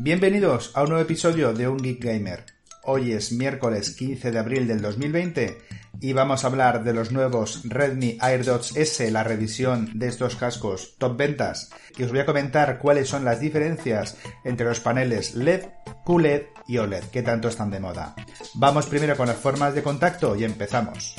Bienvenidos a un nuevo episodio de Un Geek Gamer. Hoy es miércoles 15 de abril del 2020 y vamos a hablar de los nuevos Redmi AirDots S, la revisión de estos cascos top ventas, y os voy a comentar cuáles son las diferencias entre los paneles LED, QLED y OLED, que tanto están de moda. Vamos primero con las formas de contacto y empezamos.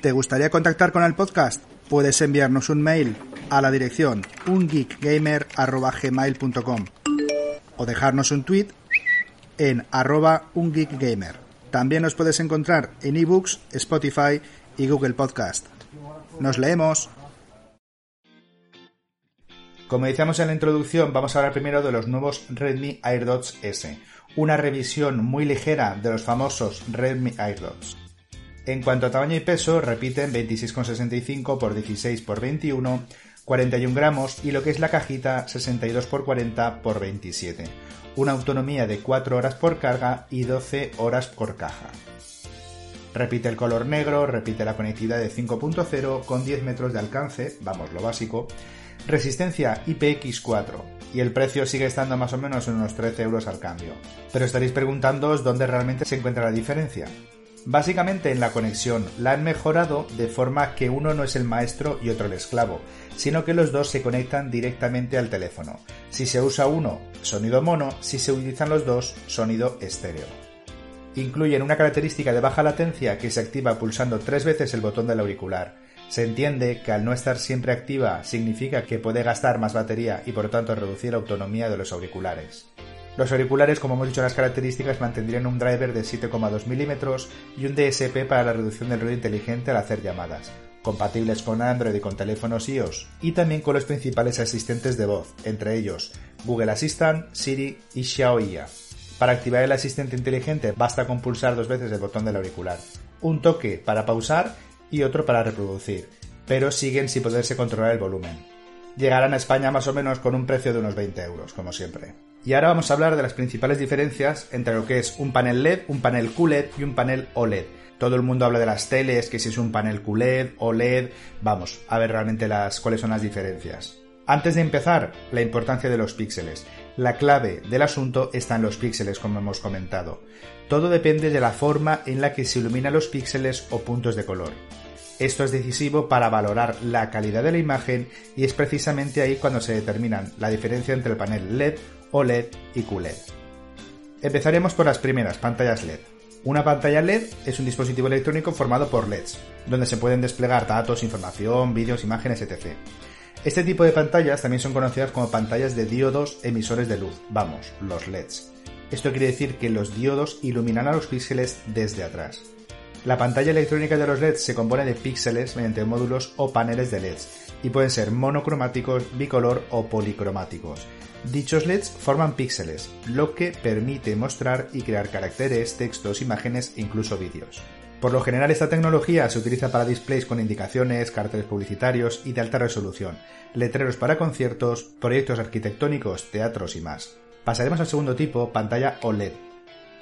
¿Te gustaría contactar con el podcast? Puedes enviarnos un mail a la dirección ungeekgamer.gmail.com o dejarnos un tweet en arroba ungeekgamer. También nos puedes encontrar en ebooks, Spotify y Google Podcast. ¡Nos leemos! Como decíamos en la introducción, vamos a hablar primero de los nuevos Redmi AirDots S, una revisión muy ligera de los famosos Redmi AirDots. En cuanto a tamaño y peso, repiten 26,65 x 16 x 21 41 gramos y lo que es la cajita 62 x 40 x 27. Una autonomía de 4 horas por carga y 12 horas por caja. Repite el color negro, repite la conectividad de 5.0 con 10 metros de alcance, vamos, lo básico. Resistencia IPX4 y el precio sigue estando más o menos en unos 13 euros al cambio. Pero estaréis preguntándoos dónde realmente se encuentra la diferencia. Básicamente en la conexión la han mejorado de forma que uno no es el maestro y otro el esclavo, sino que los dos se conectan directamente al teléfono. Si se usa uno, sonido mono, si se utilizan los dos, sonido estéreo. Incluyen una característica de baja latencia que se activa pulsando tres veces el botón del auricular. Se entiende que al no estar siempre activa significa que puede gastar más batería y por tanto reducir la autonomía de los auriculares. Los auriculares, como hemos dicho las características, mantendrían un driver de 7,2 milímetros y un DSP para la reducción del ruido inteligente al hacer llamadas, compatibles con Android y con teléfonos iOS, y también con los principales asistentes de voz, entre ellos Google Assistant, Siri y Xiaomi. Para activar el asistente inteligente basta con pulsar dos veces el botón del auricular, un toque para pausar y otro para reproducir, pero siguen sin poderse controlar el volumen. Llegarán a España más o menos con un precio de unos 20 euros, como siempre. Y ahora vamos a hablar de las principales diferencias entre lo que es un panel LED, un panel QLED y un panel OLED. Todo el mundo habla de las teles, que si es un panel QLED, OLED, vamos a ver realmente las, cuáles son las diferencias. Antes de empezar, la importancia de los píxeles. La clave del asunto está en los píxeles, como hemos comentado. Todo depende de la forma en la que se iluminan los píxeles o puntos de color. Esto es decisivo para valorar la calidad de la imagen y es precisamente ahí cuando se determinan la diferencia entre el panel LED, OLED y QLED. Empezaremos por las primeras, pantallas LED. Una pantalla LED es un dispositivo electrónico formado por LEDs, donde se pueden desplegar datos, información, vídeos, imágenes, etc. Este tipo de pantallas también son conocidas como pantallas de diodos emisores de luz, vamos, los LEDs. Esto quiere decir que los diodos iluminan a los píxeles desde atrás. La pantalla electrónica de los LEDs se compone de píxeles mediante módulos o paneles de LEDs y pueden ser monocromáticos, bicolor o policromáticos. Dichos LEDs forman píxeles, lo que permite mostrar y crear caracteres, textos, imágenes e incluso vídeos. Por lo general esta tecnología se utiliza para displays con indicaciones, carteles publicitarios y de alta resolución, letreros para conciertos, proyectos arquitectónicos, teatros y más. Pasaremos al segundo tipo, pantalla OLED,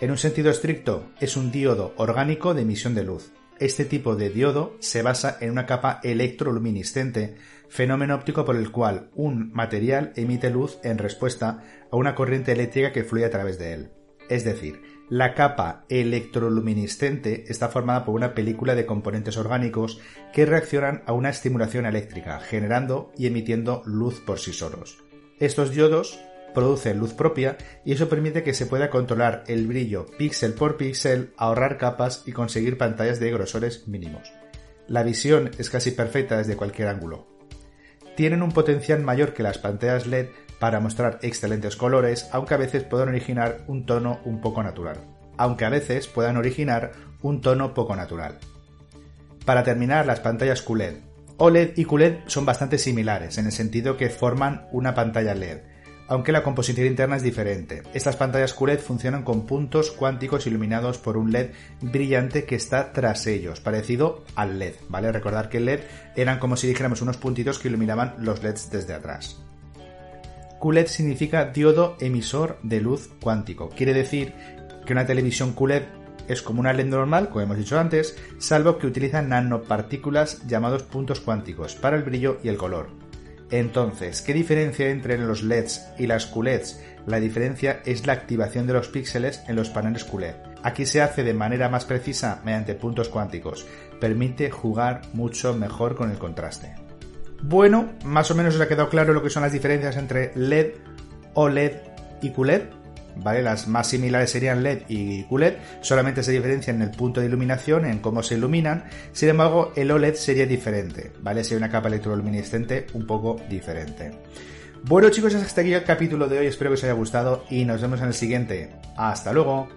en un sentido estricto, es un diodo orgánico de emisión de luz. Este tipo de diodo se basa en una capa electroluminiscente, fenómeno óptico por el cual un material emite luz en respuesta a una corriente eléctrica que fluye a través de él. Es decir, la capa electroluminiscente está formada por una película de componentes orgánicos que reaccionan a una estimulación eléctrica, generando y emitiendo luz por sí solos. Estos diodos produce luz propia y eso permite que se pueda controlar el brillo píxel por píxel, ahorrar capas y conseguir pantallas de grosores mínimos. La visión es casi perfecta desde cualquier ángulo. Tienen un potencial mayor que las pantallas LED para mostrar excelentes colores, aunque a veces puedan originar un tono un poco natural. Aunque a veces puedan originar un tono poco natural. Para terminar, las pantallas QLED. OLED y QLED son bastante similares en el sentido que forman una pantalla LED aunque la composición interna es diferente. Estas pantallas QLED funcionan con puntos cuánticos iluminados por un LED brillante que está tras ellos, parecido al LED, ¿vale? Recordar que el LED eran como si dijéramos unos puntitos que iluminaban los LEDs desde atrás. QLED significa diodo emisor de luz cuántico. Quiere decir que una televisión QLED es como una LED normal, como hemos dicho antes, salvo que utiliza nanopartículas llamados puntos cuánticos para el brillo y el color. Entonces, ¿qué diferencia entre los LEDs y las QLEDs? La diferencia es la activación de los píxeles en los paneles QLED. Aquí se hace de manera más precisa mediante puntos cuánticos. Permite jugar mucho mejor con el contraste. Bueno, más o menos os ha quedado claro lo que son las diferencias entre LED, OLED y QLED. ¿Vale? Las más similares serían LED y QLED, solamente se diferencian en el punto de iluminación, en cómo se iluminan. Sin embargo, el OLED sería diferente, ¿vale? Sería una capa electroluminiscente un poco diferente. Bueno chicos, hasta aquí el capítulo de hoy, espero que os haya gustado y nos vemos en el siguiente. Hasta luego.